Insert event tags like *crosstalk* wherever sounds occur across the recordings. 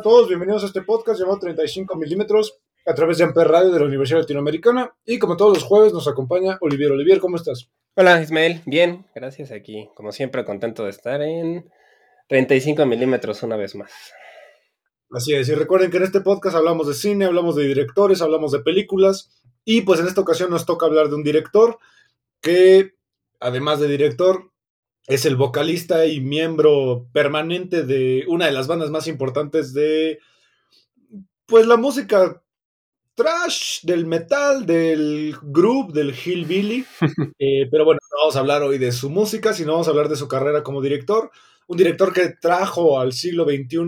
A todos, bienvenidos a este podcast llamado 35 milímetros a través de Amper Radio de la Universidad Latinoamericana. Y como todos los jueves nos acompaña Olivier. Olivier, ¿cómo estás? Hola Ismael, bien, gracias aquí. Como siempre, contento de estar en 35 milímetros una vez más. Así es, y recuerden que en este podcast hablamos de cine, hablamos de directores, hablamos de películas. Y pues en esta ocasión nos toca hablar de un director que, además de director, es el vocalista y miembro permanente de una de las bandas más importantes de, pues, la música trash, del metal, del groove, del hillbilly. *laughs* Eh, pero bueno, no vamos a hablar hoy de su música, sino vamos a hablar de su carrera como director. Un director que trajo al siglo XXI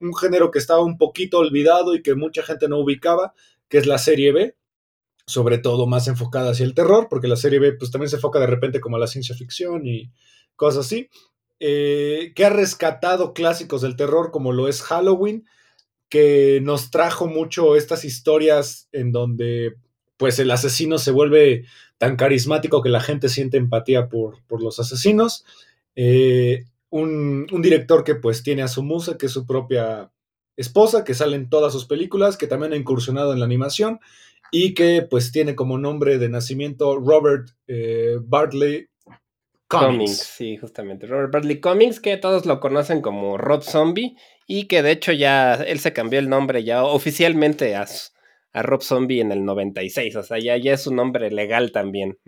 un género que estaba un poquito olvidado y que mucha gente no ubicaba, que es la serie B, sobre todo más enfocada hacia el terror, porque la serie B pues también se enfoca de repente como a la ciencia ficción y cosas así, eh, que ha rescatado clásicos del terror como lo es Halloween, que nos trajo mucho estas historias en donde pues el asesino se vuelve tan carismático que la gente siente empatía por, por los asesinos. Eh, un, director que pues tiene a su musa, que es su propia esposa, que sale en todas sus películas, que también ha incursionado en la animación y que pues tiene como nombre de nacimiento Robert eh, Bartley Cummings. Sí, justamente. Robert Bradley Cummings, que todos lo conocen como Rob Zombie y que de hecho ya él se cambió el nombre ya oficialmente a, a Rob Zombie en el 96, o sea, ya, ya es un nombre legal también.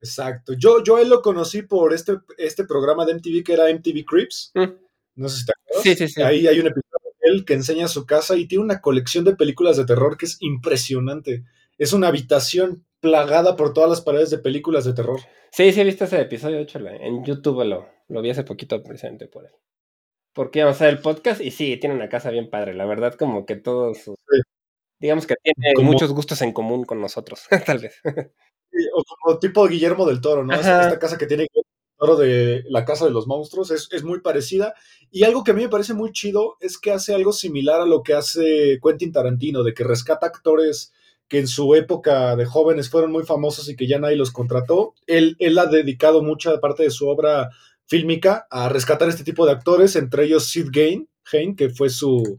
Exacto. Yo, yo él lo conocí por este, este programa de MTV que era MTV Creeps. Mm. No sé si te acuerdas. Sí, sí, sí. Ahí hay un episodio de él que enseña su casa y tiene una colección de películas de terror que es impresionante. Es una habitación plagada por todas las paredes de películas de terror. Sí, sí he visto ese episodio, de hecho en YouTube lo, lo vi hace poquito presente por él. Porque íbamos a hacer el podcast y sí, tiene una casa bien padre, la verdad como que todos, digamos que tiene muchos gustos en común con nosotros, *laughs* tal vez. o como tipo Guillermo del Toro, ¿no? Esta casa que tiene de la Casa de los Monstruos es, es muy parecida. Y algo que a mí me parece muy chido es que hace algo similar a lo que hace Quentin Tarantino, de que rescata actores que en su época de jóvenes fueron muy famosos y que ya nadie los contrató. Él, él ha dedicado mucha parte de su obra fílmica a rescatar este tipo de actores, entre ellos Sid Gain, que fue su,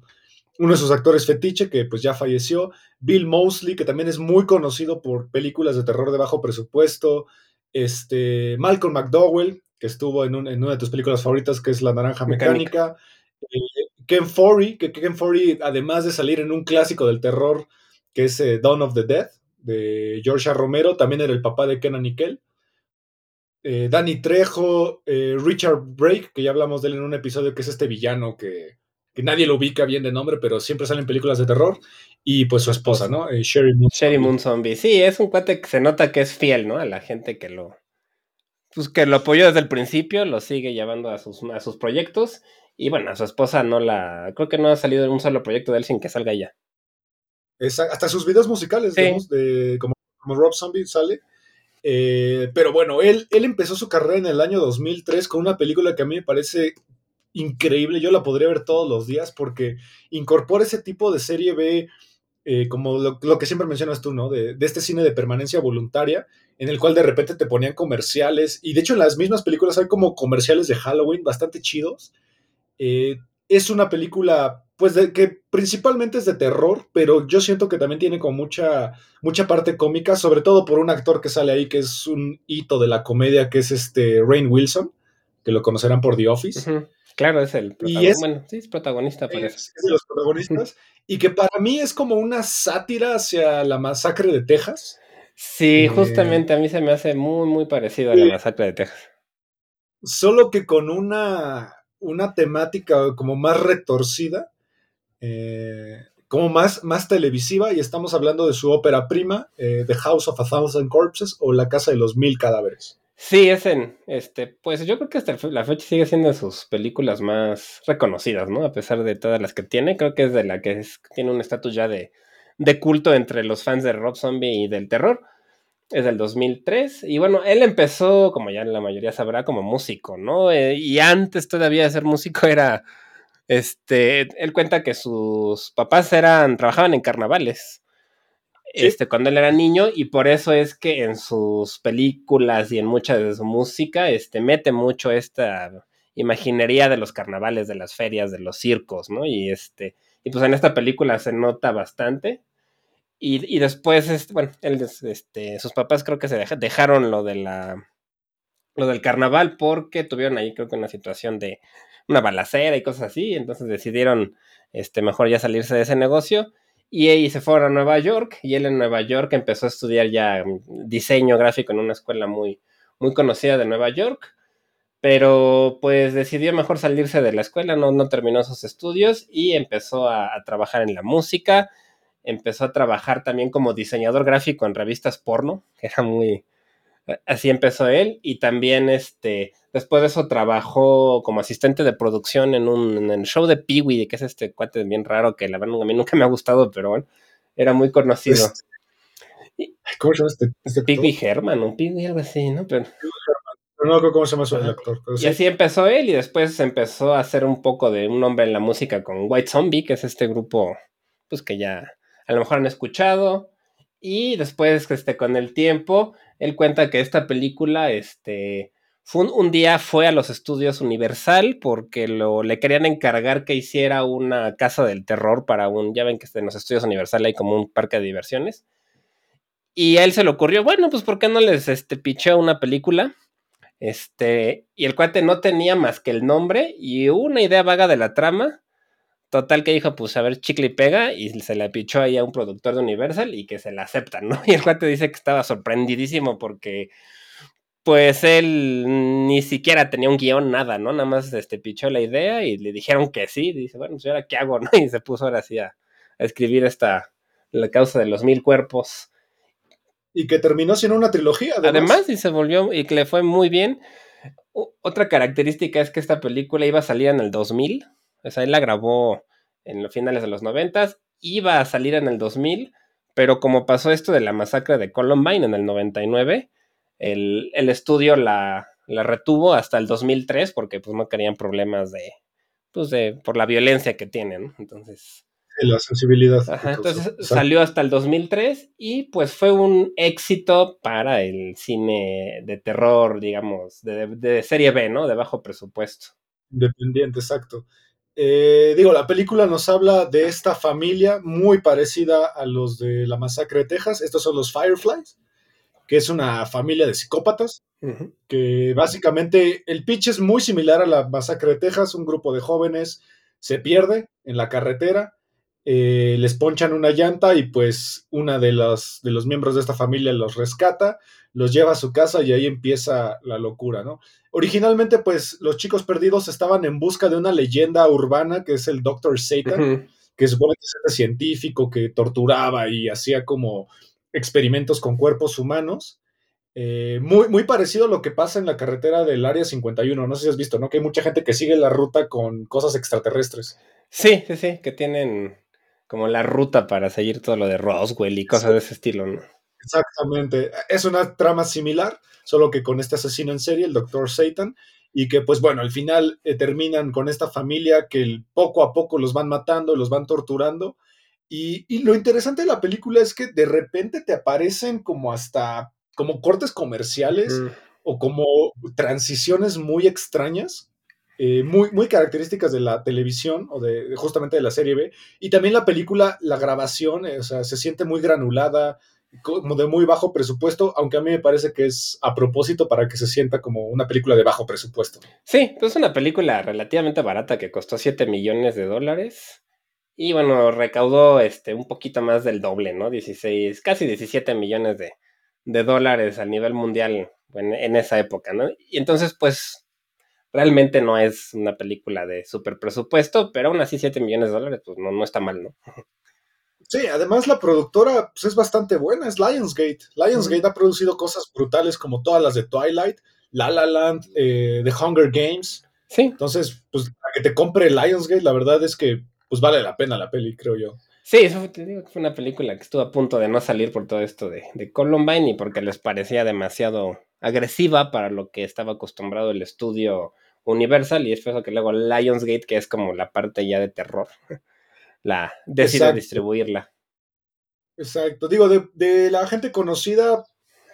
uno de sus actores fetiche, que pues ya falleció, Bill Mosley, que también es muy conocido por películas de terror de bajo presupuesto, este, Malcolm McDowell, que estuvo en, en una de tus películas favoritas, que es La Naranja Mecánica, eh, Ken Forey, que Ken Forey, además de salir en un clásico del terror, que es eh, Dawn of the Dead, de George Romero, también era el papá de Kenan Nickel. Eh, Danny Trejo, eh, Richard Brake, que ya hablamos de él en un episodio, que es este villano que, nadie lo ubica bien de nombre, pero siempre sale en películas de terror. Y pues su esposa, ¿no? Sherry Moon. Sherry Moon Zombie. Sí, es un cuate que se nota que es fiel, ¿no? A la gente que lo. Pues que lo apoyó desde el principio, lo sigue llevando a sus, a sus proyectos. Y bueno, a su esposa no la. Creo que no ha salido en un solo proyecto de él sin que salga ella hasta sus videos musicales, digamos, de, como, Rob Zombie sale. Eh, pero bueno, él, él empezó su carrera en el año 2003 con una película que a mí me parece increíble. Yo la podría ver todos los días porque incorpora ese tipo de serie B, eh, como lo, que siempre mencionas tú, ¿no? De, de, este cine de permanencia voluntaria, en el cual de repente te ponían comerciales. Y de hecho, en las mismas películas hay como comerciales de Halloween bastante chidos. Eh, es una película, pues, de, que principalmente es de terror, pero yo siento que también tiene como mucha, mucha parte cómica, sobre todo por un actor que sale ahí que es un hito de la comedia, que es este Rain Wilson, que lo conocerán por The Office. Claro, es el protagonista. bueno, sí, es protagonista, parece. Es, de los protagonistas. y que para mí es como una sátira hacia la masacre de Texas. Sí, eh, justamente a mí se me hace muy, muy parecido a la masacre de Texas. Solo que con una una temática como más retorcida, eh, como más, más televisiva, y estamos hablando de su ópera prima, eh, The House of a Thousand Corpses o La Casa de los Mil Cadáveres. Sí, es en, este, pues yo creo que la fecha sigue siendo de sus películas más reconocidas, ¿no? A pesar de todas las que tiene, creo que es de la que tiene un estatus ya de, de culto entre los fans de Rob Zombie y del terror. Es del 2003. Y bueno, él empezó, como ya la mayoría sabrá, como músico, ¿no? Eh, y antes todavía de ser músico era. Este. Él cuenta que sus papás eran. trabajaban en carnavales. Este, cuando él era niño, y por eso es que en sus películas y en mucha de su música, este, mete mucho esta imaginería de los carnavales, de las ferias, de los circos, ¿no? Y este. Y pues en esta película se nota bastante. Y, después, este, bueno, él, este, sus papás creo que se dejaron lo de la lo del carnaval porque tuvieron ahí creo que una situación de una balacera y cosas así, entonces decidieron este mejor ya salirse de ese negocio y, y se fueron a Nueva York y él en Nueva York empezó a estudiar ya diseño gráfico en una escuela muy muy conocida de Nueva York, pero pues decidió mejor salirse de la escuela, no, no terminó sus estudios y empezó a, a trabajar en la música empezó a trabajar también como diseñador gráfico en revistas porno, que era muy... Así empezó él y también este, después de eso trabajó como asistente de producción en un en el show de Peewee, que es este cuate bien raro que la verdad a mí nunca me ha gustado, pero bueno, era muy conocido. ¿Cómo se llama este? este Peewee Herman, un Peewee algo así, ¿no? Pero, no creo cómo se llama su actor. y así empezó él y después empezó a hacer un poco de un nombre en la música con White Zombie, que es este grupo, pues que ya a lo mejor han escuchado. Y después, este, con el tiempo, él cuenta que esta película, este, fue un, día fue a los estudios Universal porque lo, le querían encargar que hiciera una casa del terror para un, ya ven que en los estudios Universal hay como un parque de diversiones. Y a él se le ocurrió, bueno, pues ¿por qué no les este, picheo una película? Este, y el cuate no tenía más que el nombre y una idea vaga de la trama. Total que dijo, pues a ver, chicle y pega, y se le pichó ahí a un productor de Universal y que se la aceptan, ¿no? *laughs* Y el cuate dice que estaba sorprendidísimo porque, pues él ni siquiera tenía un guion, nada, ¿no? Nada más este, pichó la idea y le dijeron que sí. Y dice, bueno, pues ahora qué hago, *laughs* ¿no? Y se puso ahora sí a, escribir esta, la causa de los mil cuerpos. Y que terminó siendo una trilogía. Además, además y se volvió, y que le fue muy bien. otra característica es que esta película iba a salir en el 2000 o sea, él la grabó en los finales de los 90, iba a salir en el 2000, pero como pasó esto de la masacre de Columbine en el 99, el, el estudio la, la, retuvo hasta el 2003 porque pues no querían problemas de, pues de, por la violencia que tienen, entonces... La sensibilidad. Ajá, entonces salió hasta el 2003 y pues fue un éxito para el cine de terror, digamos, de, de serie B, ¿no? De bajo presupuesto. Independiente, exacto. Eh, digo, la película nos habla de esta familia muy parecida a los de la masacre de Texas. Estos son los Fireflies, que es una familia de psicópatas, que básicamente el pitch es muy similar a la masacre de Texas. Un grupo de jóvenes se pierde en la carretera, eh, les ponchan una llanta y pues una de los, de los miembros de esta familia los rescata, los lleva a su casa y ahí empieza la locura, ¿no? Originalmente, pues, los chicos perdidos estaban en busca de una leyenda urbana que es el Dr. Satan, que supone que es este científico que torturaba y hacía como experimentos con cuerpos humanos. Eh, muy, muy parecido a lo que pasa en la carretera del Área 51. No sé si has visto, ¿no? Que hay mucha gente que sigue la ruta con cosas extraterrestres. Sí, sí, sí, que tienen como la ruta para seguir todo lo de Roswell y cosas de ese estilo, ¿no? Exactamente. Es una trama similar, solo que con este asesino en serie, el Dr. Satan, y que pues bueno, al final eh, terminan con esta familia que poco a poco los van matando, los van torturando. Y, lo interesante de la película es que de repente te aparecen como hasta, como cortes comerciales o como transiciones muy extrañas. Eh, muy, muy características de la televisión o de justamente de la serie B. Y también la película, la grabación, eh, o sea, se siente muy granulada, como de muy bajo presupuesto, aunque a mí me parece que es a propósito para que se sienta como una película de bajo presupuesto. Sí, pues es una película relativamente barata que costó 7 millones de dólares. Y bueno, recaudó este, un poquito más del doble, ¿no? 16, casi 17 millones de, de dólares a nivel mundial en, en, esa época, ¿no? Y entonces, pues, realmente no es una película de super presupuesto, pero aún así 7 millones de dólares, pues no, no está mal, ¿no? Sí, además la productora pues, es bastante buena, es Lionsgate. Lionsgate ha producido cosas brutales como todas las de Twilight, La La Land, eh, The Hunger Games. Sí. Entonces, pues para que te compre Lionsgate, la verdad es que pues vale la pena la peli, creo yo. Sí, eso te digo que fue una película que estuvo a punto de no salir por todo esto de, de Columbine y porque les parecía demasiado agresiva para lo que estaba acostumbrado el estudio Universal y es por eso que luego Lionsgate, que es como la parte ya de terror, *laughs* la decide distribuirla. Exacto, digo, de, de, la gente conocida,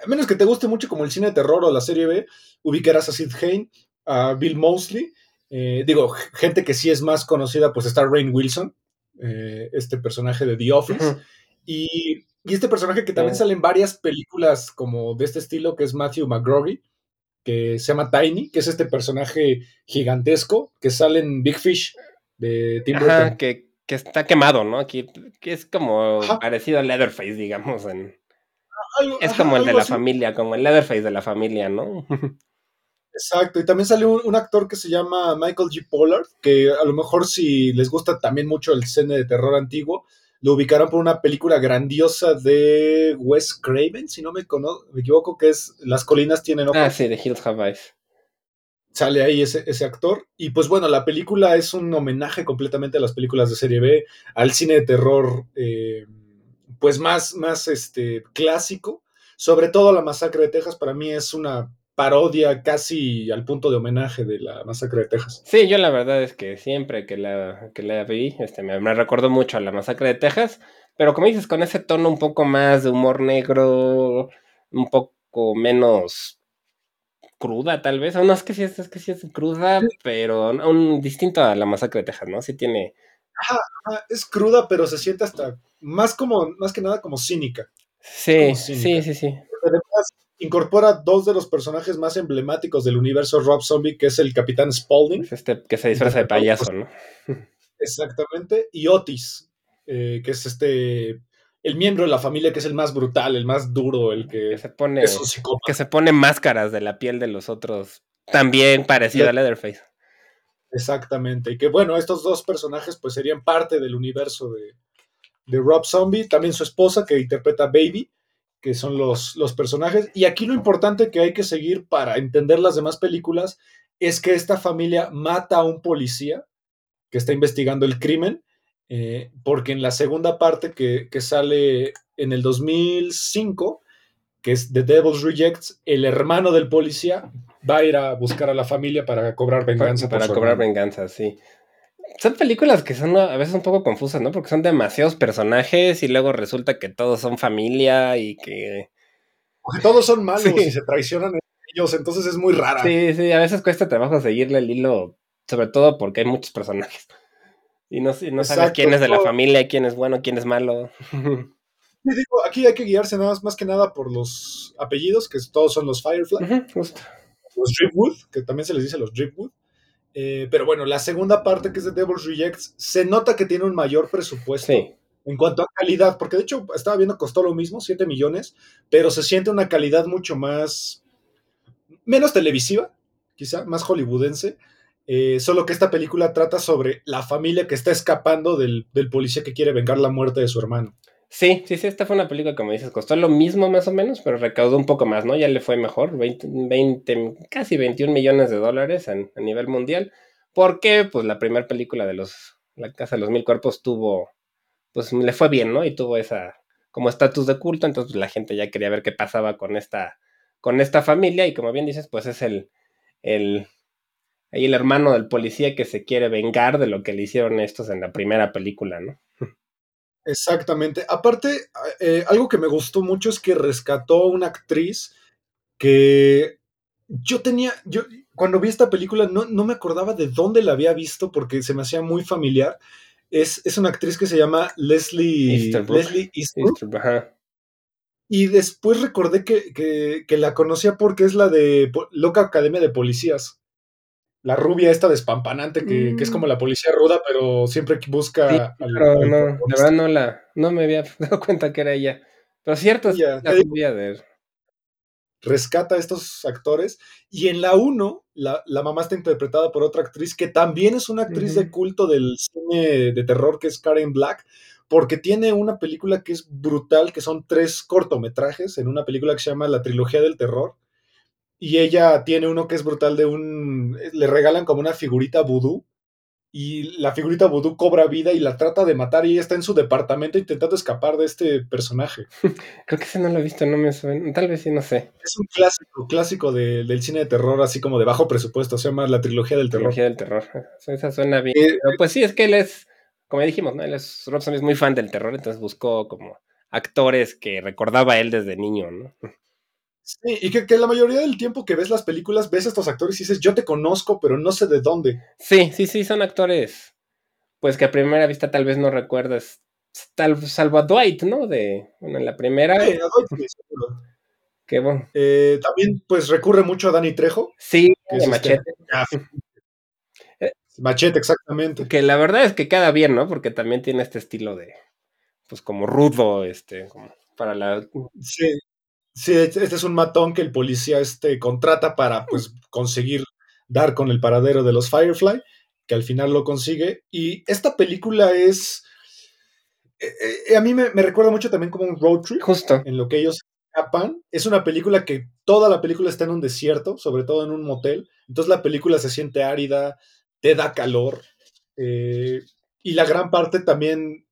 a menos que te guste mucho como el cine de terror o la serie B, ubicarás a Sid Hain, a Bill Mosley, eh, digo, gente que sí es más conocida, pues está Rain Wilson, eh, este personaje de The Office. y, y, este personaje que también sale en varias películas como de este estilo, que es Matthew McGrory, que se llama Tiny, que es este personaje gigantesco que sale en Big Fish de Tim Burton. que, que, está quemado, ¿no? Que es como parecido a Leatherface, digamos. En... es como el de la familia, como el Leatherface de la familia, ¿no? *laughs* Exacto, y también salió un, un, actor que se llama Michael G. Pollard, que a lo mejor si les gusta también mucho el cine de terror antiguo, lo ubicaron por una película grandiosa de Wes Craven, si no me, me equivoco, que es Las colinas tienen ojos. Ah, sí, de Hills Have Eyes. Sale ahí ese, ese, actor. Y pues bueno, la película es un homenaje completamente a las películas de serie B, al cine de terror, eh, pues más, más este, clásico. Sobre todo la masacre de Texas, para mí es una parodia casi al punto de homenaje de la masacre de Texas. Sí, yo la verdad es que siempre que la, que la vi, este, me, me recordó mucho a la masacre de Texas, pero como dices, con ese tono un poco más de humor negro, un poco menos cruda tal vez, o no es que sí es, es que sí es cruda, pero un, distinto a la masacre de Texas, ¿no? Sí tiene... Ajá, ajá, es cruda, pero se siente hasta más como, más que nada como cínica. Sí, sí, sí, sí. Además, incorpora dos de los personajes más emblemáticos del universo Rob Zombie, que es el Capitán Spaulding. Este que se disfraza de payaso, ¿no? Exactamente. Y Otis, eh, que es este el miembro de la familia que es el más brutal, el más duro, el que, que se pone es un que se pone máscaras de la piel de los otros, también parecido a Leatherface. Exactamente. Y que bueno, estos dos personajes pues serían parte del universo de, de Rob Zombie, también su esposa que interpreta Baby que son los, los personajes. Y aquí lo importante que hay que seguir para entender las demás películas es que esta familia mata a un policía que está investigando el crimen, eh, porque en la segunda parte que, que, sale en el 2005, que es The Devil's Rejects, el hermano del policía va a ir a buscar a la familia para cobrar venganza. Para, para cobrar venganza, sí son películas que son a veces un poco confusas, ¿no? Porque son demasiados personajes y luego resulta que todos son familia y que... Todos son malos *laughs* sí. y se traicionan ellos, entonces es muy rara. Sí, sí, a veces cuesta trabajo seguirle el hilo, sobre todo porque hay muchos personajes. Y no, no sabes quién es de la familia, quién es bueno, quién es malo. *laughs* Y digo, aquí hay que guiarse nada más, más que nada por los apellidos, que todos son los Firefly. Uh -huh, los Driftwood, que también se les dice los Driftwood. Eh, pero bueno, la segunda parte que es de Devil's Rejects, se nota que tiene un mayor presupuesto sí. en cuanto a calidad, porque de hecho estaba viendo, costó lo mismo, 7 millones, pero se siente una calidad mucho más, menos televisiva, quizá, más hollywoodense. Eh, solo que esta película trata sobre la familia que está escapando del, del, policía que quiere vengar la muerte de su hermano. Sí, sí, sí, esta fue una película, como dices, costó lo mismo más o menos, pero recaudó un poco más, ¿no? Ya le fue mejor, 20, 20 casi 21 millones de dólares en, a nivel mundial, porque pues la primera película de los, La Casa de los Mil Cuerpos tuvo, pues le fue bien, ¿no? Y tuvo esa, como estatus de culto, entonces la gente ya quería ver qué pasaba con esta, con esta familia, y como bien dices, pues es el, el, ahí el hermano del policía que se quiere vengar de lo que le hicieron estos en la primera película, ¿no? Exactamente. Aparte, eh, algo que me gustó mucho es que rescató una actriz que yo tenía, yo cuando vi esta película no, no, me acordaba de dónde la había visto porque se me hacía muy familiar. Es, es una actriz que se llama Leslie Easterbrook. Leslie Easterbrook. Easterbrook. Y después recordé que, que, que, la conocía porque es la de Loca Academia de Policías la rubia esta despampanante que, mm. que, es como la policía ruda, pero siempre busca. Sí, al, pero al, no, de verdad no la, no me había *laughs* dado cuenta que era ella. Pero cierto, es yeah, la rubia de. rescata a estos actores. Y en la 1, la, mamá está interpretada por otra actriz que también es una actriz de culto del cine de terror, que es Karen Black, porque tiene una película que es brutal, que son tres cortometrajes en una película que se llama La Trilogía del Terror. Y ella tiene uno que es brutal de un... Le regalan como una figurita vudú y la figurita vudú cobra vida y la trata de matar y ella está en su departamento intentando escapar de este personaje. *laughs* Creo que ese no lo he visto, no me suena, tal vez sí, no sé. Es un clásico, clásico del cine de terror, así como de bajo presupuesto, se llama La Trilogía del Terror. Trilogía del Terror, esa suena bien. Eh, pues sí, es que él es, como dijimos, ¿no? Él es, Robson es muy fan del terror, entonces buscó como actores que recordaba él desde niño, ¿no? Sí, y que, la mayoría del tiempo que ves las películas, ves a estos actores y dices, yo te conozco, pero no sé de dónde. Sí, sí, sí, son actores, pues que a primera vista tal vez no recuerdas, tal, salvo a Dwight, ¿no? De, bueno, en la primera. Sí, a Dwight, seguro. Qué bueno. Eh, también, pues recurre mucho a Danny Trejo. Sí, de este, Machete. *laughs* *laughs* Eh, machete, exactamente. Que la verdad es que queda bien, ¿no? Porque también tiene este estilo de, pues como rudo, este, como para la... Sí, Sí, este es un matón que el policía este, contrata para pues, conseguir dar con el paradero de los Firefly, que al final lo consigue. Y esta película es. Eh, eh, a mí me, recuerda mucho también como un road trip. Justo. En lo que ellos escapan. Es una película que toda la película está en un desierto, sobre todo en un motel. Entonces la película se siente árida, te da calor. Eh, y la gran parte también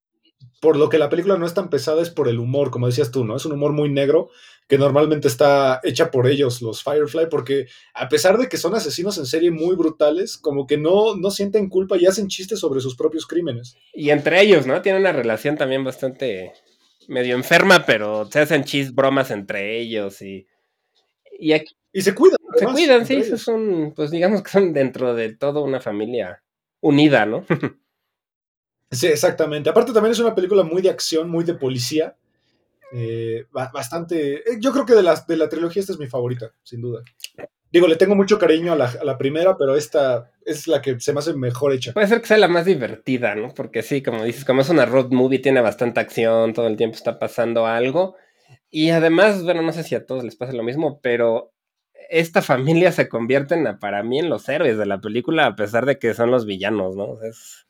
por lo que la película no es tan pesada es por el humor, como decías tú, ¿no? Es un humor muy negro que normalmente está hecha por ellos, los Firefly, porque a pesar de que son asesinos en serie muy brutales, como que no, no sienten culpa y hacen chistes sobre sus propios crímenes. Y entre ellos, ¿no? Tienen una relación también bastante medio enferma, pero se hacen chis bromas entre ellos y... Y, aquí, y se cuidan. se cuidan, sí, son, pues digamos que son dentro de toda una familia unida, ¿no? *laughs* Sí, exactamente. Aparte también es una película muy de acción, muy de policía. Eh, bastante... Eh, yo creo que de la, de la trilogía esta es mi favorita, sin duda. Digo, le tengo mucho cariño a la, primera, pero esta es la que se me hace mejor hecha. Puede ser que sea la más divertida, ¿no? Porque sí, como dices, como es una road movie, tiene bastante acción, todo el tiempo está pasando algo. Y además, bueno, no sé si a todos les pasa lo mismo, pero esta familia se convierte en, para mí en los héroes de la película, a pesar de que son los villanos, ¿no? Es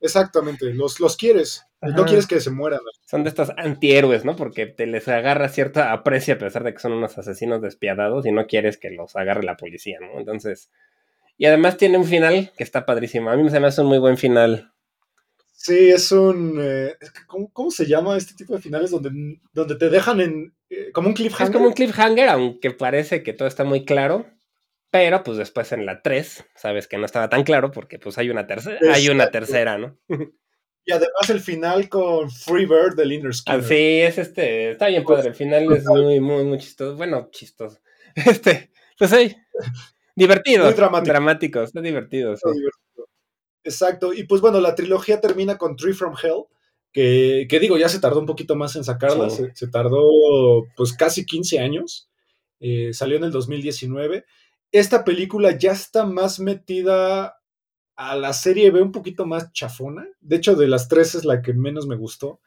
Exactamente, los, los quieres, no quieres que se mueran. Son de estos antihéroes, ¿no? Porque te les agarra cierta aprecia a pesar de que son unos asesinos despiadados y no quieres que los agarre la policía, ¿no? Entonces, y además tiene un final que está padrísimo. A mí se me hace un muy buen final. Sí, es un... Eh, ¿cómo, se llama este tipo de finales donde, donde te dejan en... Eh, como un cliffhanger? Es como un cliffhanger, aunque parece que todo está muy claro. Pero pues después en la 3, sabes que no estaba tan claro porque pues hay una tercera, hay una tercera, ¿no? *laughs* Y además el final con Freebird del Inner Skinner. Ah, sí, es este, está bien padre, el final es muy, muy, muy chistoso, bueno, chistoso. *laughs* Este, pues sí, divertido. Muy dramático. dramático, está divertido, sí. Exacto, y pues bueno, la trilogía termina con Tree from Hell, que, que digo, ya se tardó un poquito más en sacarla, se, tardó pues casi 15 años, eh, salió en el 2019 esta película ya está más metida a la serie B un poquito más chafona. De hecho, de las tres es la que menos me gustó.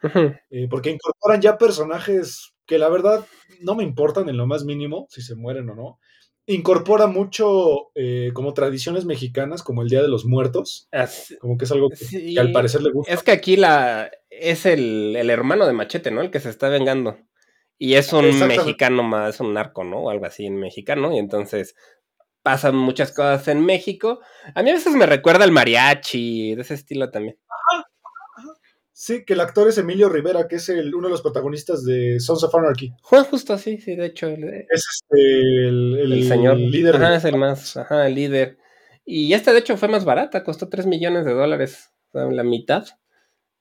Eh, porque incorporan ya personajes que la verdad no me importan en lo más mínimo, si se mueren o no. Incorpora mucho eh, como tradiciones mexicanas, como el Día de los Muertos. como que es algo que, al parecer le gusta. Es que aquí la es el, el, hermano de Machete, ¿no? El que se está vengando. Y es un mexicano más, un narco, ¿no? O algo así en mexicano. Y entonces pasan muchas cosas en México. A mí a veces me recuerda al mariachi, de ese estilo también. Sí, que el actor es Emilio Rivera, que es el, uno de los protagonistas de Sons of Anarchy. Juan, justo así, sí, de hecho. El, es este, el, señor. líder. Ajá, es el más, ajá, el líder. Y esta, de hecho, fue más barata, costó 3 millones de dólares, la mitad.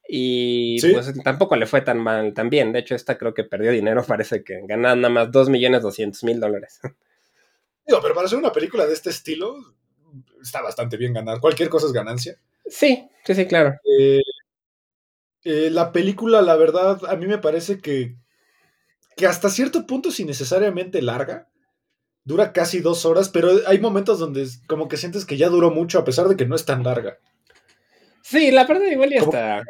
Y pues tampoco le fue tan mal también. De hecho, esta creo que perdió dinero, *laughs* parece que ganaba nada más 2 millones 200 mil dólares. Pero para hacer una película de este estilo, está bastante bien ganar. Cualquier cosa es ganancia. Sí, sí, sí, claro. Eh, eh, la película, la verdad, a mí me parece que, que hasta cierto punto es innecesariamente larga. Dura casi dos horas, pero hay momentos donde como que sientes que ya duró mucho a pesar de que no es tan larga. Sí, la verdad igual ya está.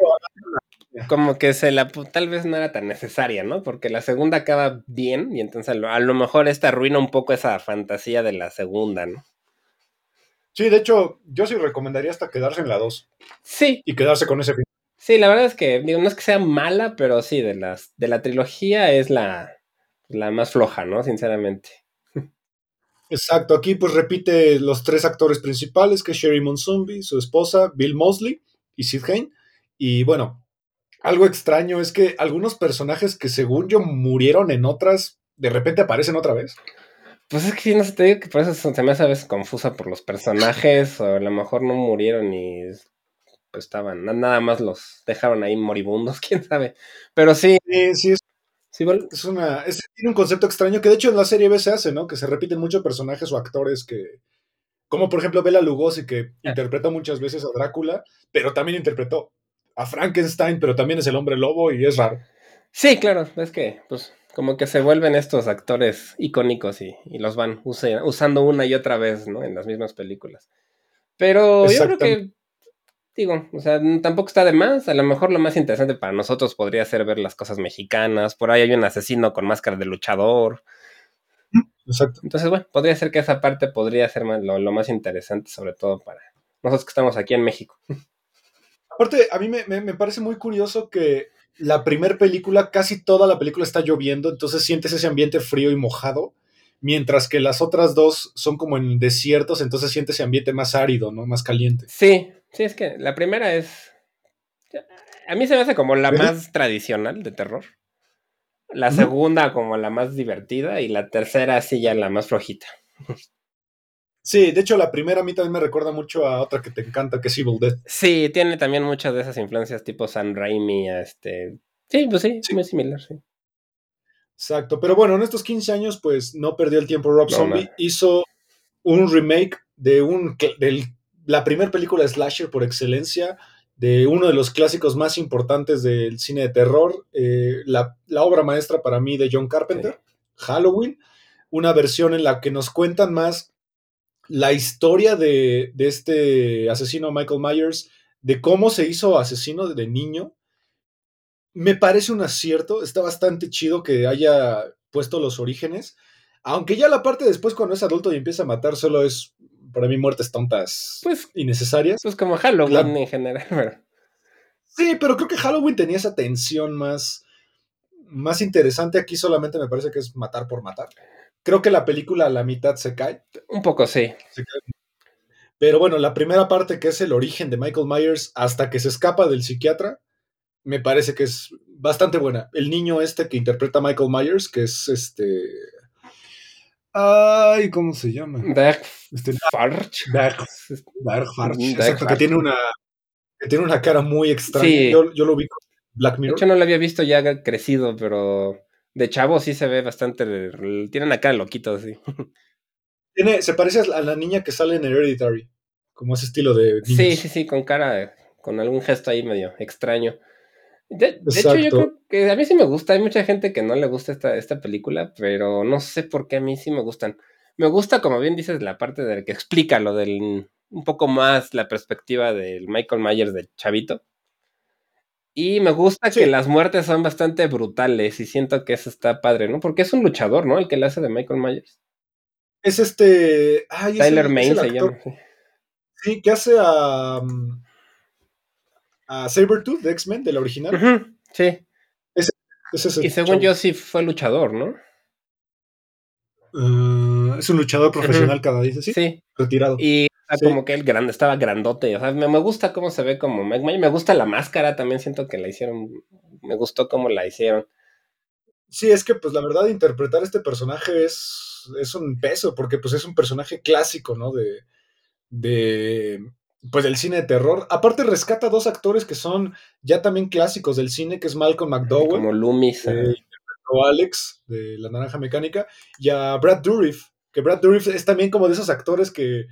Como que se la tal vez no era tan necesaria, ¿no? Porque la segunda acaba bien y entonces a lo, mejor esta arruina un poco esa fantasía de la segunda, ¿no? Sí, de hecho, yo sí recomendaría hasta quedarse en la 2. Sí. Y quedarse con ese fin. Sí, la verdad es que, digo, no es que sea mala, pero sí, de las, de la trilogía es la, la más floja, ¿no? Sinceramente. Exacto, aquí pues repite los tres actores principales, que es Sherry Monzumbi, su esposa, Bill Mosley y Sid Hain. Y bueno, algo extraño es que algunos personajes que según yo murieron en otras, de repente aparecen otra vez. Pues es que no sé, te digo que por eso se me hace a veces confusa por los personajes, o a lo mejor no murieron y pues estaban, nada más los dejaron ahí moribundos, *laughs* quién sabe. Pero sí. Sí, sí, es es una, tiene un concepto extraño que de hecho en la serie B se hace, ¿no? Que se repiten muchos personajes o actores que, como por ejemplo Bela Lugosi, que ah. interpretó muchas veces a Drácula, pero también interpretó a Frankenstein, pero también es el hombre lobo y es raro. Sí, claro, es que, pues, como que se vuelven estos actores icónicos y, los van usando una y otra vez, ¿no? En las mismas películas. Pero yo creo que digo, o sea, tampoco está de más. A lo mejor lo más interesante para nosotros podría ser ver las cosas mexicanas. Por ahí hay un asesino con máscara de luchador. Exacto. Entonces, bueno, podría ser que esa parte podría ser lo, más interesante, sobre todo para nosotros que estamos aquí en México. *laughs* Aparte, a mí me, me parece muy curioso que la primera película, casi toda la película está lloviendo, entonces sientes ese ambiente frío y mojado, mientras que las otras dos son como en desiertos, entonces sientes ese ambiente más árido, ¿no? Más caliente. Sí, Sí, es que la primera es. A mí se me hace como la más tradicional de terror. La segunda como la más divertida y la tercera sí ya la más flojita. Sí, de hecho la primera a mí también me recuerda mucho a otra que te encanta, que es Evil Dead. Sí, tiene también muchas de esas influencias tipo San Raimi, este... Sí, pues sí, sí. muy similar, sí. Exacto, pero bueno, en estos 15 años pues no perdió el tiempo Rob Zombie, hizo un remake de un, la primera película slasher por excelencia de uno de los clásicos más importantes del cine de terror, eh, la, obra maestra para mí de John Carpenter, Halloween, una versión en la que nos cuentan más la historia de, de, este asesino Michael Myers, de cómo se hizo asesino de niño. Me parece un acierto, está bastante chido que haya puesto los orígenes, aunque ya la parte después cuando es adulto y empieza a matar solo es para mí muertes tontas pues, innecesarias. Pues como Halloween en general. *laughs* Sí, pero creo que Halloween tenía esa tensión más, más interesante. Aquí solamente me parece que es matar por matar. Creo que la película a la mitad se cae. Un poco, sí. Pero bueno, la primera parte que es el origen de Michael Myers hasta que se escapa del psiquiatra, me parece que es bastante buena. El niño este que interpreta a Michael Myers, que es este Ay, ¿cómo se llama? Dark este, Farch. Dark, Dark Farch. Exacto, que tiene una que tiene una cara muy extraña. Yo, yo, lo vi con Black Mirror. De hecho, no lo había visto ya crecido, pero de chavo sí se ve bastante. Tiene una cara loquito, sí. *laughs* Tiene, se parece a la niña que sale en Hereditary, como ese estilo de. Sí, sí, sí, con cara, con algún gesto ahí medio extraño. De, hecho, yo creo que a mí sí me gusta. Hay mucha gente que no le gusta esta, esta película, pero no sé por qué a mí sí me gustan. Me gusta, como bien dices, la parte de que explica lo del. un poco más la perspectiva del Michael Myers del chavito. Y me gusta que las muertes son bastante brutales y siento que eso está padre, ¿no? Porque es un luchador, ¿no? El que le hace de Michael Myers. Es este. Tyler Main se llama. Sí, que hace a. Mm, a Sabertooth de X-Men, de la original. sí. y según yo sí fue luchador, ¿no? Uh, es un luchador profesional cada día, ¿sí? Sí. Retirado. Y como que él grande, estaba grandote. O sea, me, gusta cómo se ve como Mike Me gusta la máscara, también siento que la hicieron. Me gustó cómo la hicieron. Sí, es que pues la verdad interpretar este personaje es, es un peso, porque pues es un personaje clásico, ¿no? De, de, pues del cine de terror. Aparte rescata dos actores que son ya también clásicos del cine, que es Malcolm McDowell. Como Loomis. Eh, o Alex de La Naranja Mecánica. Y a Brad Dourif, que Brad Dourif es también como de esos actores que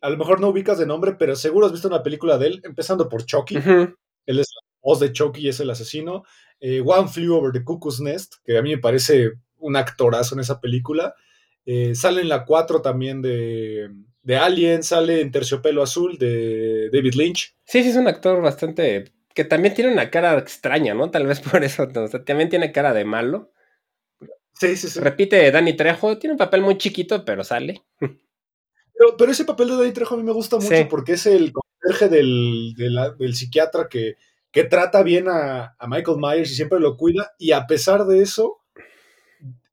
a lo mejor no ubicas de nombre, pero seguro has visto una película de él, empezando por Chucky. Él es la voz de Chucky y es el asesino. Eh, One Flew Over the Cuckoo's Nest, que a mí me parece un actorazo en esa película. Eh, sale en la 4 también de de Alien, sale en Terciopelo Azul de David Lynch. Sí, sí, es un actor bastante que también tiene una cara extraña, ¿no? Tal vez *laughs* por eso, o sea, también tiene cara de malo. Sí, sí, sí. Repite Dani Trejo, tiene un papel muy chiquito, pero sale. *laughs* Pero, ese papel de Dani Trejo a mí me gusta mucho porque es el conserje del, del, psiquiatra que, que, trata bien a, a, Michael Myers y siempre lo cuida. Y a pesar de eso,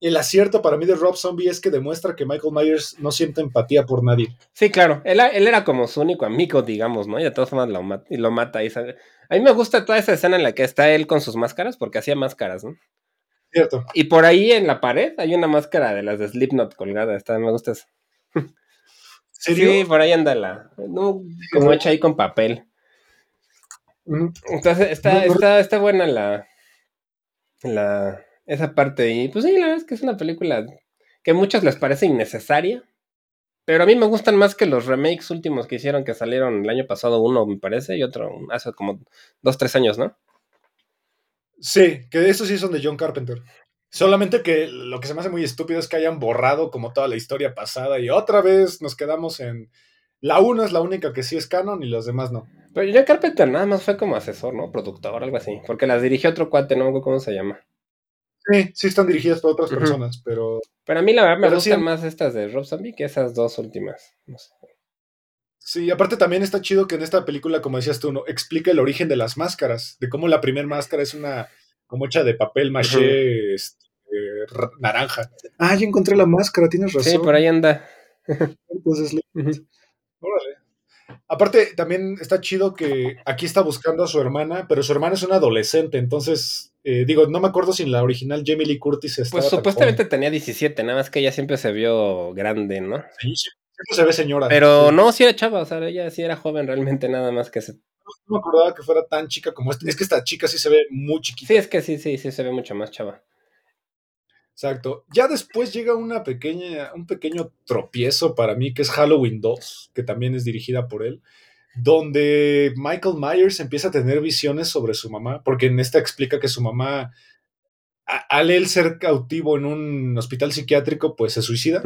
el acierto para mí de Rob Zombie es que demuestra que Michael Myers no siente empatía por nadie. Sí, claro. Él, él era como su único amigo, digamos, ¿no? Y de todas formas lo, mata, y lo mata. Y A mí me gusta toda esa escena en la que está él con sus máscaras, porque hacía máscaras, ¿no? Cierto. Y por ahí en la pared hay una máscara de las de Slipknot colgada. Está, me gusta eso. ¿Serio? Sí, por ahí anda la. como hecha ahí con papel. Entonces está, está, está buena la. La esa parte. Y pues sí, la verdad es que es una película que a muchos les parece innecesaria. Pero a mí me gustan más que los remakes últimos que hicieron, que salieron el año pasado, uno me parece, y otro hace como dos, tres años, ¿no? Sí, que esos sí son de John Carpenter. Solamente que lo que se me hace muy estúpido es que hayan borrado como toda la historia pasada y otra vez nos quedamos en... La una es la única que sí es canon y los demás no. Pero John Carpenter nada más fue como asesor, ¿no? Productor, algo así. Porque las dirigió otro cuate, no me acuerdo cómo se llama. Sí, sí están dirigidas por otras personas, pero. Pero a mí la verdad me gustan más estas de Rob Zombie que esas dos últimas. No sé. Sí, aparte también está chido que en esta película, como decías tú, ¿no? explica el origen de las máscaras, de cómo la primera máscara es una como hecha de papel maché este, naranja. Ah, ya encontré la máscara, tienes razón. Sí, por ahí anda. *laughs* Entonces, órale. Aparte, también está chido que aquí está buscando a su hermana, pero su hermana es una adolescente, entonces, eh, digo, no me acuerdo si en la original Jamie Lee Curtis estaba Pues supuestamente tenía 17, nada más que ella siempre se vio grande, ¿no? Sí, siempre se ve señora. Pero no, sí era chava, o sea, ella sí era joven realmente, nada más que se... No, me acordaba que fuera tan chica como esta. Es que esta chica sí se ve muy chiquita. Sí, es que sí, sí, sí se ve mucho más chava. Exacto. Ya después llega una pequeña, un pequeño tropiezo para mí, que es Halloween 2, que también es dirigida por él, donde Michael Myers empieza a tener visiones sobre su mamá, porque en esta explica que su mamá, al él ser cautivo en un hospital psiquiátrico, pues se suicida.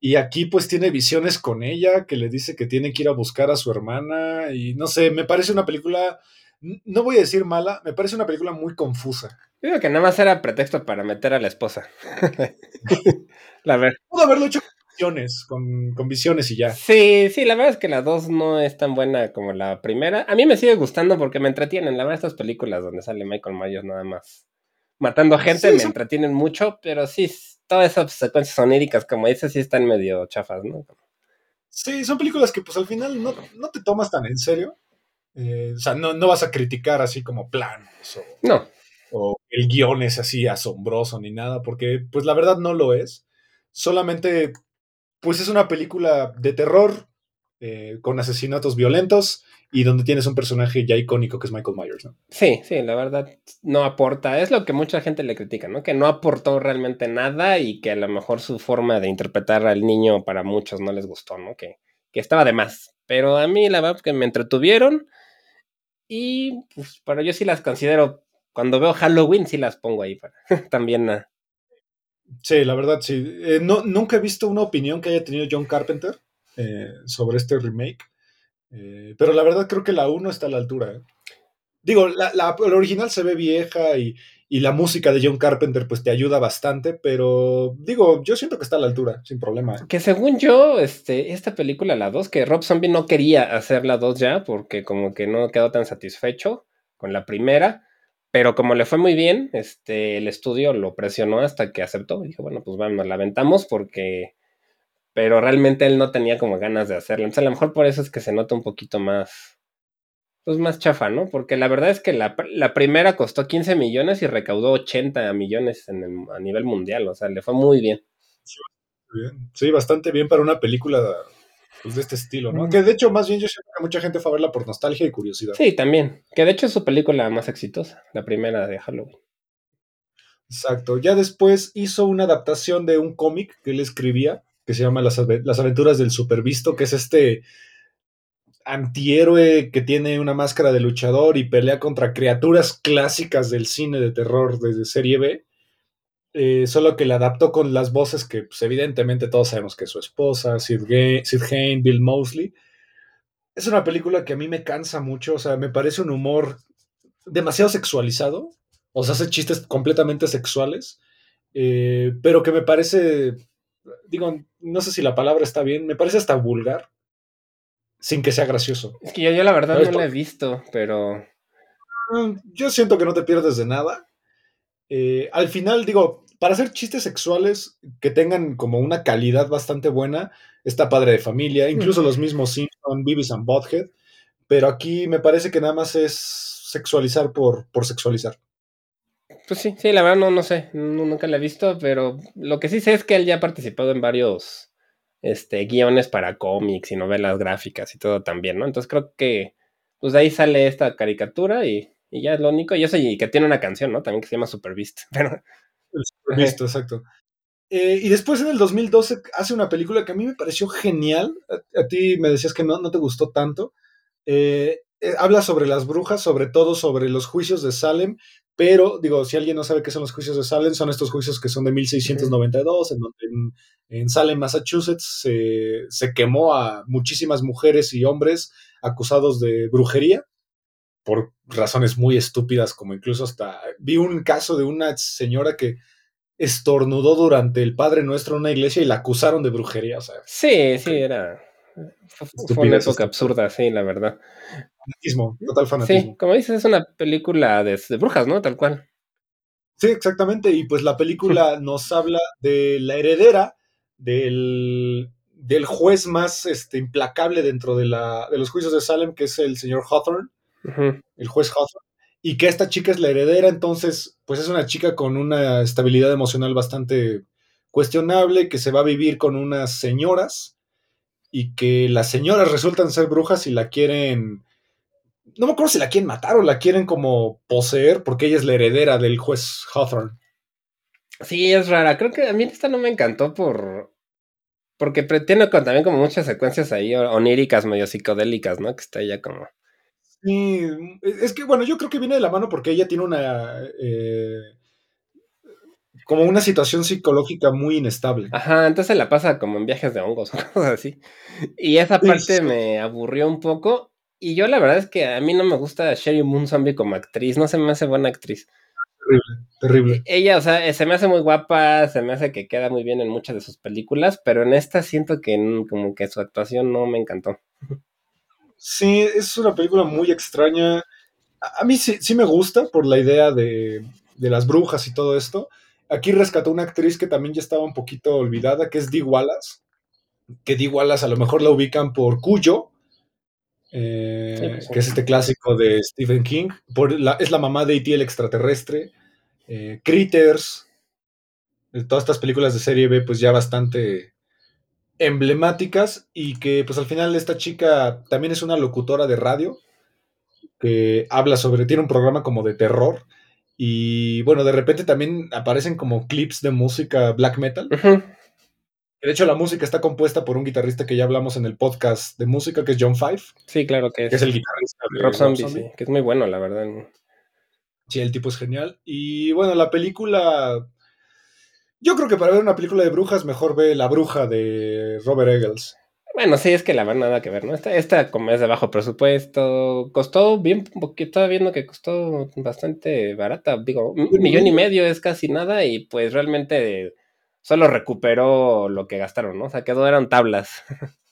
Y aquí pues tiene visiones con ella, que le dice que tiene que ir a buscar a su hermana, y no sé, me parece una película no voy a decir mala, me parece una película muy confusa. Digo que nada más era pretexto para meter a la esposa. *laughs* la verdad. Pudo haberlo hecho con visiones, con, visiones y ya. Sí, sí, la verdad es que la dos no es tan buena como la primera. A mí me sigue gustando porque me entretienen. La verdad, estas películas donde sale Michael Myers nada más matando gente me entretienen mucho, pero sí, todas esas secuencias oníricas, como dices, sí están medio chafas, ¿no? Sí, son películas que pues al final no, no te tomas tan en serio. Eh, o sea, no, no, vas a criticar así como planos o, no. o el guion es así asombroso ni nada, porque pues la verdad no lo es. Solamente, pues es una película de terror eh, con asesinatos violentos y donde tienes un personaje ya icónico que es Michael Myers, ¿no? Sí, sí, la verdad no aporta. Es lo que mucha gente le critica, ¿no? Que no aportó realmente nada y que a lo mejor su forma de interpretar al niño para muchos no les gustó, ¿no? Que, que estaba de más. Pero a mí la verdad que me entretuvieron y pues, pero yo sí las considero, cuando veo Halloween, sí las pongo ahí para *laughs* también. Sí, la verdad, sí. Eh, no, nunca he visto una opinión que haya tenido John Carpenter eh, sobre este remake. Eh, pero la verdad creo que la 1 está a la altura. Digo, la, original se ve vieja y, la música de John Carpenter pues te ayuda bastante, pero digo, yo siento que está a la altura, sin problema. ¿eh? Que según yo, este, esta película, la 2, que Rob Zombie no quería hacer la 2 ya, porque como que no quedó tan satisfecho con la primera, pero como le fue muy bien, este, el estudio lo presionó hasta que aceptó, y dijo, bueno, pues vamos, la aventamos porque... Pero realmente él no tenía como ganas de hacerla. Entonces a lo mejor por eso es que se nota un poquito más, pues más chafa, ¿no? Porque la verdad es que la, primera costó 15 millones y recaudó 80 millones en a nivel mundial, o sea, le fue muy bien. Sí, bastante bien para una película pues, de este estilo, ¿no? Que de hecho, más bien yo siento que mucha gente fue a verla por nostalgia y curiosidad. Sí, también. Que de hecho es su película más exitosa, la primera de Halloween. Exacto. Ya después hizo una adaptación de un cómic que él escribía, que se llama Las, Las aventuras del supervisto, que es este antihéroe que tiene una máscara de luchador y pelea contra criaturas clásicas del cine de terror desde serie B. Eh, solo que le adaptó con las voces que pues, evidentemente todos sabemos que es su esposa, Sid, Hain, Bill Mosley. es una película que a mí me cansa mucho, o sea, me parece un humor demasiado sexualizado, o sea, hace chistes completamente sexuales, eh, pero que me parece, digo, no sé si la palabra está bien, me parece hasta vulgar, sin que sea gracioso. Es que yo, la verdad no, la he visto, pero... Mm, yo siento que no te pierdes de nada. Eh, al final, digo, para hacer chistes sexuales que tengan como una calidad bastante buena, está padre de familia, incluso los mismos Simpson, Beavis and Butthead, pero aquí me parece que nada más es sexualizar por, por sexualizar. Pues sí, sí, la verdad no, no sé, nunca la he visto, pero lo que sí sé es que él ya ha participado en varios este, guiones para cómics y novelas gráficas y todo también, ¿no? Entonces creo que pues de ahí sale esta caricatura y, ya es lo único. Y eso, y que tiene una canción, ¿no? También que se llama Super Beast. *laughs* Pero... El exacto. Eh, y después en el 2012 hace una película que a mí me pareció genial. A, ti me decías que no, no te gustó tanto. Eh, eh, habla sobre las brujas, sobre todo sobre los juicios de Salem, pero digo, si alguien no sabe qué son los juicios de Salem, son estos juicios que son de 1692, en donde en, Salem, Massachusetts, se quemó a muchísimas mujeres y hombres acusados de brujería por razones muy estúpidas, como incluso hasta vi un caso de una señora que estornudó durante el Padre Nuestro en una iglesia y la acusaron de brujería. O sea, sí, sí, era. Fue una época absurda, sí, la verdad. Fanatismo, total fanatismo. Sí, como dices, es una película de, brujas, ¿no? Tal cual. Sí, exactamente. Y pues la película *laughs* nos habla de la heredera del, del juez más este, implacable dentro de, la, de los juicios de Salem, que es el señor Hawthorne, el juez Hawthorne y que esta chica es la heredera, entonces, pues es una chica con una estabilidad emocional bastante cuestionable, que se va a vivir con unas señoras y que las señoras resultan ser brujas y la quieren, no me acuerdo si la quieren matar o la quieren como poseer, porque ella es la heredera del juez Hawthorne. Sí, es rara. Creo que a mí esta no me encantó por. Porque tiene también como muchas secuencias ahí oníricas, medio psicodélicas, ¿no? Que está ya como. Sí, es que bueno, yo creo que viene de la mano porque ella tiene una. Eh, como una situación psicológica muy inestable. Ajá, entonces la pasa como en viajes de hongos o *laughs* cosas así. Y esa parte me aburrió un poco. Y yo la verdad es que a mí no me gusta Sherry Moon Zombie como actriz, no se me hace buena actriz. Terrible, terrible. Ella, o sea, se me hace muy guapa, se me hace que queda muy bien en muchas de sus películas, pero en esta siento que como que su actuación no me encantó. Sí, es una película muy extraña. A, mí sí, sí, me gusta por la idea de, las brujas y todo esto. Aquí rescató una actriz que también ya estaba un poquito olvidada, que es Dee Wallace. Que Dee Wallace a lo mejor la ubican por Cuyo, eh, pues que es este clásico de Stephen King. Por es la mamá de E.T. el extraterrestre. Eh, Critters. Todas estas películas de serie B, pues ya bastante emblemáticas y que pues al final esta chica también es una locutora de radio que habla sobre, tiene un programa como de terror y bueno, de repente también aparecen como clips de música black metal. De hecho, la música está compuesta por un guitarrista que ya hablamos en el podcast de música, que es John Five. Sí, claro que es. Que es el guitarrista de Rob Zombie, que es muy bueno, la verdad. Sí, el tipo es genial. Y bueno, la película yo creo que para ver una película de brujas, mejor ve La Bruja de Robert Eggles. Bueno, sí, es que la verdad nada que ver, ¿no? Esta, esta como es de bajo presupuesto, costó bien, porque estaba viendo que costó bastante barata, digo, un millón y medio es casi nada y pues realmente solo recuperó lo que gastaron, ¿no? O sea, quedó, eran tablas. *laughs*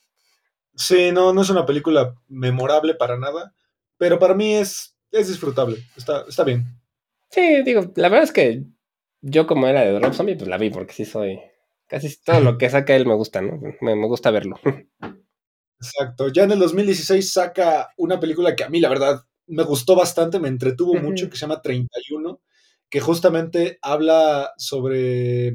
Sí, no, no es una película memorable para nada, pero para mí es, es disfrutable, está, está bien. Sí, digo, la verdad es que yo como era de Rob Zombie, pues la vi porque sí soy... Casi todo lo que saca él me gusta, ¿no? Me, gusta verlo. Exacto. Ya en el 2016 saca una película que a mí, la verdad, me gustó bastante, me entretuvo mucho, que se llama 31, que justamente habla sobre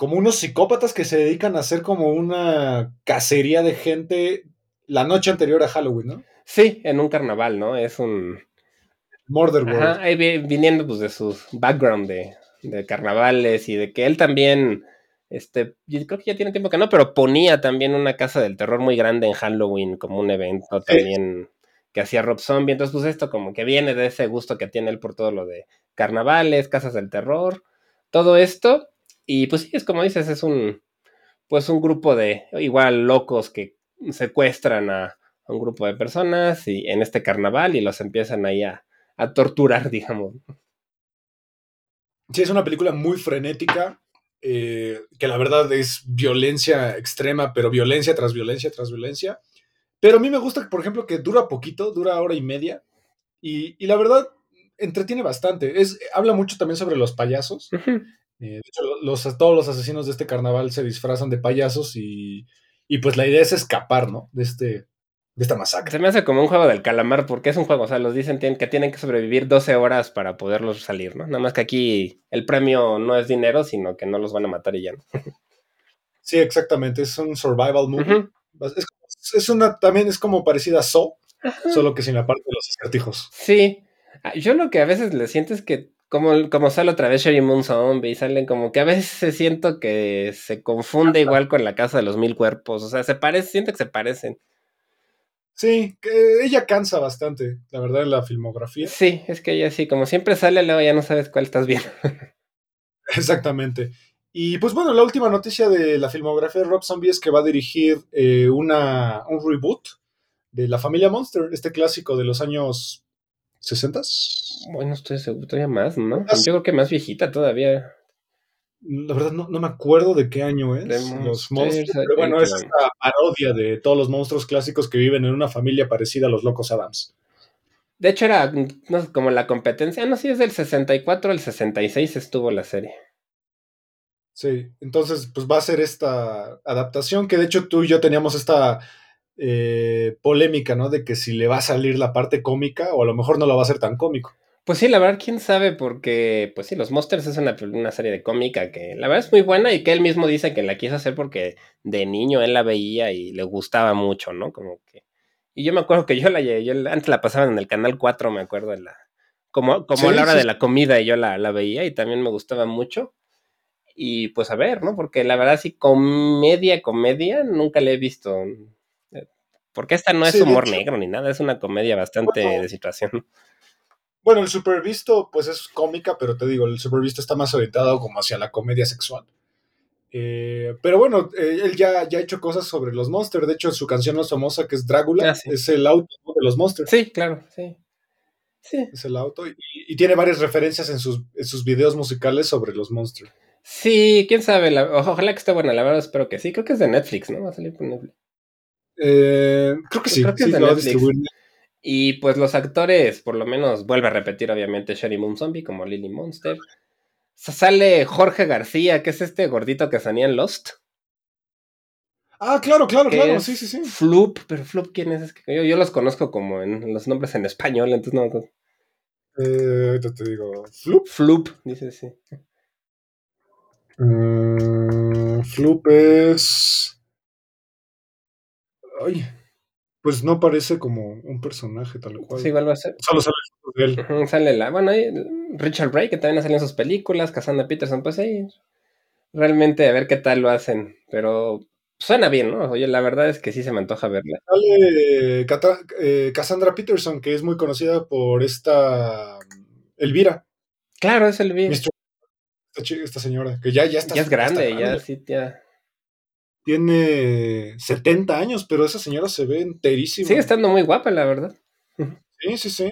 como unos psicópatas que se dedican a hacer como una cacería de gente la noche anterior a Halloween, ¿no? Sí, en un carnaval, ¿no? Es un... Murder World. Ajá, ahí viniendo pues de su background de, de carnavales y de que él también, este, yo creo que ya tiene tiempo que no, pero ponía también una casa del terror muy grande en Halloween como un evento también que hacía Rob Zombie. Entonces, pues esto como que viene de ese gusto que tiene él por todo lo de carnavales, casas del terror, todo esto. Y pues sí, es como dices, es un, pues un grupo de igual locos que secuestran a, un grupo de personas y en este carnaval y los empiezan ahí a, a torturar, *laughs* digamos. Sí, es una película muy frenética, eh, que la verdad es violencia extrema, pero violencia tras violencia tras violencia. Pero a mí me gusta, por ejemplo, que dura poquito, dura hora y media, y, la verdad entretiene bastante. Es, habla mucho también sobre los payasos. Eh, de hecho, los, todos los asesinos de este carnaval se disfrazan de payasos y, y pues la idea es escapar, ¿no? De este, de esta masacre. Se me hace como un juego del calamar, porque es un juego, o sea, los dicen que tienen que sobrevivir 12 horas para poderlos salir, ¿no? Nada más que aquí el premio no es dinero, sino que no los van a matar y ya no. *laughs* Sí, exactamente, es un survival movie. es, una, también es como parecida a So, solo que sin la parte de los acertijos. Sí, ah, yo lo que a veces le siento es que como, como sale otra vez Sherry Moon Zombie, salen como que a veces siento que se confunde igual con la casa de los mil cuerpos, o sea, se parece, siento que se parecen. Sí, que ella cansa bastante, la verdad, en la filmografía. Sí, es que ella sí, como siempre sale, luego ya no sabes cuál estás viendo. *laughs* Exactamente. Y pues bueno, la última noticia de la filmografía de Rob Zombie es que va a dirigir eh, una, un reboot de La Familia Monster, este clásico de los años 60. Bueno, estoy seguro, todavía más, ¿no? Yo creo que más viejita todavía. La verdad no, me acuerdo de qué año es. Los monstruos. Pero bueno, es esta parodia de todos los monstruos clásicos que viven en una familia parecida a los locos Adams. De hecho, era como la competencia. No, sí, es del 64 al 66 estuvo la serie. Sí, entonces, pues va a ser esta adaptación que de hecho tú y yo teníamos esta eh, polémica, ¿no? De que si le va a salir la parte cómica o a lo mejor no la va a ser tan cómico. Pues sí, la verdad, quién sabe, porque, pues sí, Los Monsters es una, una, serie de cómica que la verdad es muy buena y que él mismo dice que la quiso hacer porque de niño él la veía y le gustaba mucho, ¿no? Como que. Y yo me acuerdo que yo la yo antes la pasaban en el canal 4, me acuerdo la. Como, como a la hora de la comida y yo la, la veía y también me gustaba mucho. Y pues a ver, ¿no? Porque la verdad, sí, comedia, comedia, nunca la he visto. Porque esta no es humor negro ni nada, es una comedia bastante de situación. Bueno, el Supervisto, pues es cómica, pero te digo, el Supervisto está más orientado como hacia la comedia sexual. Eh, pero bueno, eh, él ya, ya ha hecho cosas sobre los monsters. De hecho, su canción más famosa, que es Drácula, ah, es el auto de los monsters. Sí, claro, sí. sí. Es el auto. Y, tiene varias referencias en sus, en sus videos musicales sobre los monsters. Sí, quién sabe. ojalá que esté buena. La verdad, espero que sí. Creo que es de Netflix, ¿no? Va a salir por Netflix. Eh, creo que sí. Creo que es de Netflix. Y pues los actores, por lo menos, vuelve a repetir obviamente Sherry Moon Zombie como Lily Monster. Sale Jorge García, que es este gordito que salía en Lost. Ah, claro, claro, claro, sí, sí, sí. Floop, pero Floop, ¿quién es? yo, yo, los conozco como en los nombres en español, entonces no. Eh, te digo. ¿Floop? Floop, dice sí. Mm, Floop es. Ay, pues no parece como un personaje tal cual. Sí, igual va a ser. Solo sale de él. sale la. Bueno, ahí Richard Bray, que también salido en sus películas, Cassandra Peterson, pues ahí. Realmente a ver qué tal lo hacen. Pero suena bien, ¿no? Oye, la verdad es que sí se me antoja verla. Sale eh, Cassandra Peterson, que es muy conocida por esta. Elvira. Claro, es Elvira. Esta, señora, que ya, ya está. Ya es grande, ya sí, ya tiene 70 años, pero esa señora se ve enterísima. Sigue estando muy guapa, la verdad. Sí, sí, sí.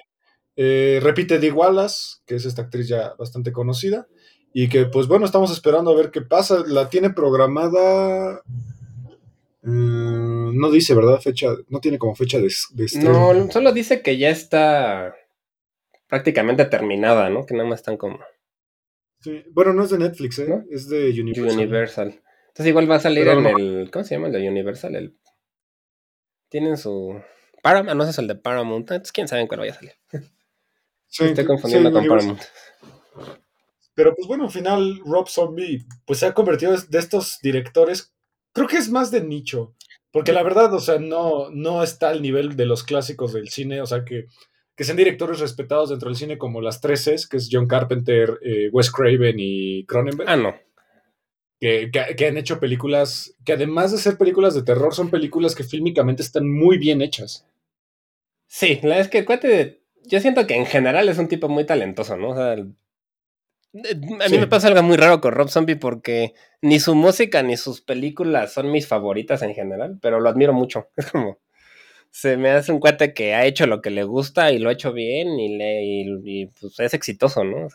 Eh, repite de Wallace, que es esta actriz ya bastante conocida. Y que, pues bueno, estamos esperando a ver qué pasa. La tiene programada. Mm, no dice, ¿verdad? Fecha. No tiene como fecha de, de No, solo dice que ya está prácticamente terminada, ¿no? Que nada más están como. Sí. Bueno, no es de Netflix, ¿eh? Es de Universal. Universal. Entonces igual va a salir en el. ¿Cómo se llama? El de Universal. El, tienen su. Paramount, no sé, es el de Paramount. Entonces quién sabe en cuál vaya a salir. *laughs* Sí, Estoy confundiendo con Paramount. Pero pues bueno, al final Rob Zombie pues se ha convertido de estos directores, creo que es más de nicho, porque la verdad, o sea, no, no está al nivel de los clásicos del cine, o sea, que, que sean directores respetados dentro del cine como las tres Cs, que es John Carpenter, eh, Wes Craven y Cronenberg. Ah, no que, han hecho películas que además de ser películas de terror, son películas que fílmicamente están muy bien hechas. Sí, la es que el cuate, yo siento que en general es un tipo muy talentoso, ¿no? O sea, a mí me pasa algo muy raro con Rob Zombie porque ni su música ni sus películas son mis favoritas en general, pero lo admiro mucho. *laughs* Es como, se me hace un cuate que ha hecho lo que le gusta y lo ha hecho bien y, le, y, pues es exitoso, ¿no?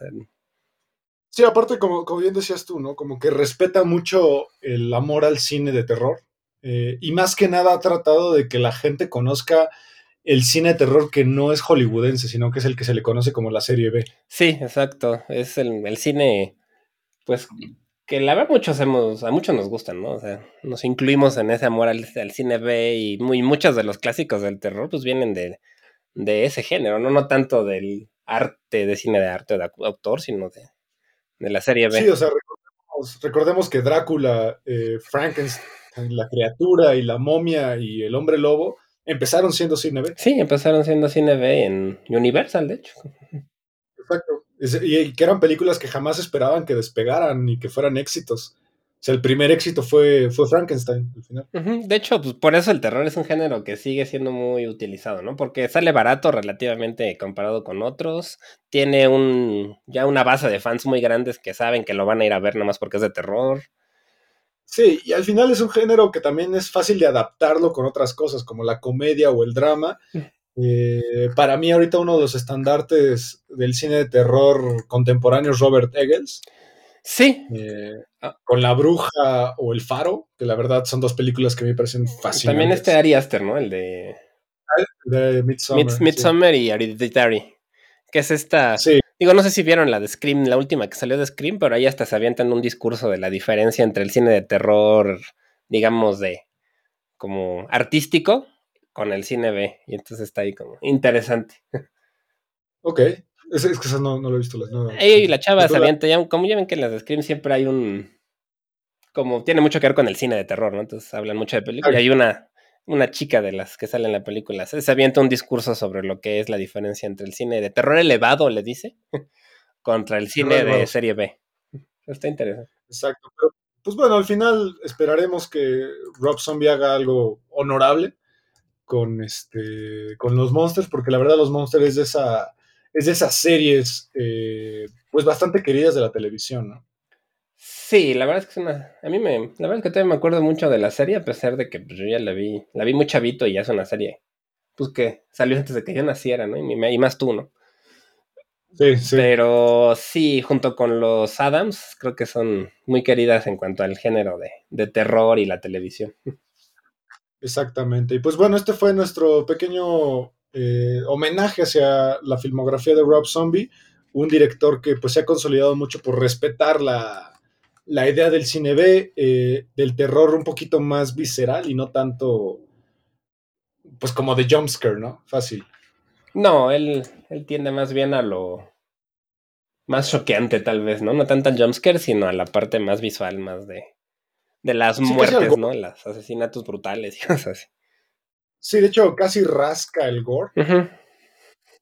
Sí, aparte, como, como bien decías tú, ¿no? Como que respeta mucho el amor al cine de terror. Eh, y más que nada ha tratado de que la gente conozca el cine de terror que no es hollywoodense, sino que es el que se le conoce como la serie B. Sí, exacto. Es el, el cine, pues, que la verdad muchos hemos, a muchos nos gustan, ¿no? O sea, nos incluimos en ese amor al, cine B y muy, muchos de los clásicos del terror pues vienen de, de ese género, ¿no? No tanto del arte, de cine de arte o de autor, sino de, de la serie B. Sí, o sea, recordemos, que Drácula, eh, Frankenstein, la criatura y la momia y el hombre lobo empezaron siendo cine B. Sí, empezaron siendo cine B en Universal, de hecho. Exacto. Y que eran películas que jamás esperaban que despegaran y que fueran éxitos. Sea, el primer éxito fue, fue Frankenstein al final. De hecho, pues por eso el terror es un género que sigue siendo muy utilizado, ¿no? Porque sale barato relativamente comparado con otros. Tiene un ya una base de fans muy grandes que saben que lo van a ir a ver nomás porque es de terror. Sí, y al final es un género que también es fácil de adaptarlo con otras cosas, como la comedia o el drama. Mm. Eh, para mí ahorita uno de los estandartes del cine de terror contemporáneo es Robert Eggers. Sí. Eh. Con La Bruja o El Faro, que la verdad son dos películas que me parecen fascinantes. También este Ari Aster, ¿no? El de... De Midsommar. Midsommar y Hereditary. Que es esta... Sí. Digo, no sé si vieron la de Scream, la última que salió de Scream, pero ahí hasta se avientan un discurso de la diferencia entre el cine de terror, digamos, de como artístico con el cine B. Y entonces está ahí como interesante. Ok. Es, es que eso no, lo he visto. No, y la chava se avienta, como ya ven que en las de Scream siempre hay un... Como tiene mucho que ver con el cine de terror, ¿no? Entonces hablan mucho de películas. Y hay una, una chica de las que sale en la película. Se, avienta un discurso sobre lo que es la diferencia entre el cine de terror elevado, le dice, *laughs* contra el cine de serie B. Está interesante. Exacto. Pero, pues bueno, al final esperaremos que Rob Zombie haga algo honorable con, este, con los Monsters, porque la verdad los Monsters es de, esa, es de esas series eh, pues bastante queridas de la televisión, ¿no? Sí, la verdad es que es una... A mí me... La verdad es que todavía me acuerdo mucho de la serie, a pesar de que pues, yo ya la vi, la vi muy chavito y ya es una serie, pues que salió antes de que yo naciera, ¿no? Y, más tú, ¿no? Sí, sí. Pero sí, junto con los Adams, creo que son muy queridas en cuanto al género de, de terror y la televisión. Exactamente. Y pues bueno, este fue nuestro pequeño eh, homenaje hacia la filmografía de Rob Zombie, un director que pues se ha consolidado mucho por respetar la, idea del cine B, eh, del terror un poquito más visceral y no tanto pues como de jumpscare, ¿no? Fácil. No, él, él tiende más bien a lo más choqueante tal vez, ¿no? No tanto al jumpscare, sino a la parte más visual, más de de las muertes, ¿no? Los asesinatos brutales y *laughs* cosas así. Sí, de hecho, casi rasca el gore.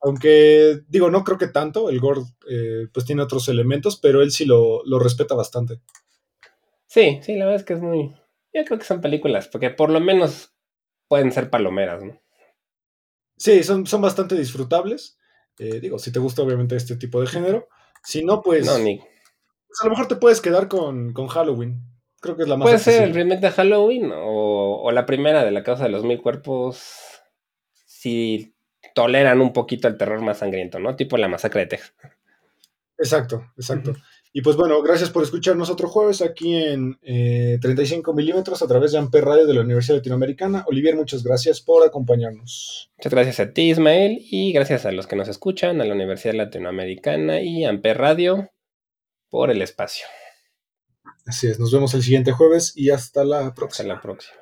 Aunque, digo, no creo que tanto. El gore, eh, pues tiene otros elementos, pero él sí lo, respeta bastante. Sí, sí, la verdad es que es muy. Yo creo que son películas, porque por lo menos pueden ser palomeras, ¿no? Sí, son, son bastante disfrutables. Eh, digo, si te gusta, obviamente, este tipo de género. Si no, pues. No, ni. Pues a lo mejor te puedes quedar con, con Halloween. Creo que es la más Puede ser el remake de Halloween o, la primera de la Casa de los Mil Cuerpos. Si toleran un poquito el terror más sangriento, ¿no? Tipo la masacre de Texas. Exacto, exacto. Y pues bueno, gracias por escucharnos otro jueves aquí en 35 eh, milímetros a través de Amper Radio de la Universidad Latinoamericana. Olivier, muchas gracias por acompañarnos. Muchas gracias a ti, Ismael, y gracias a los que nos escuchan, a la Universidad Latinoamericana y Amper Radio por el espacio. Así es, nos vemos el siguiente jueves y hasta la próxima. Hasta la próxima.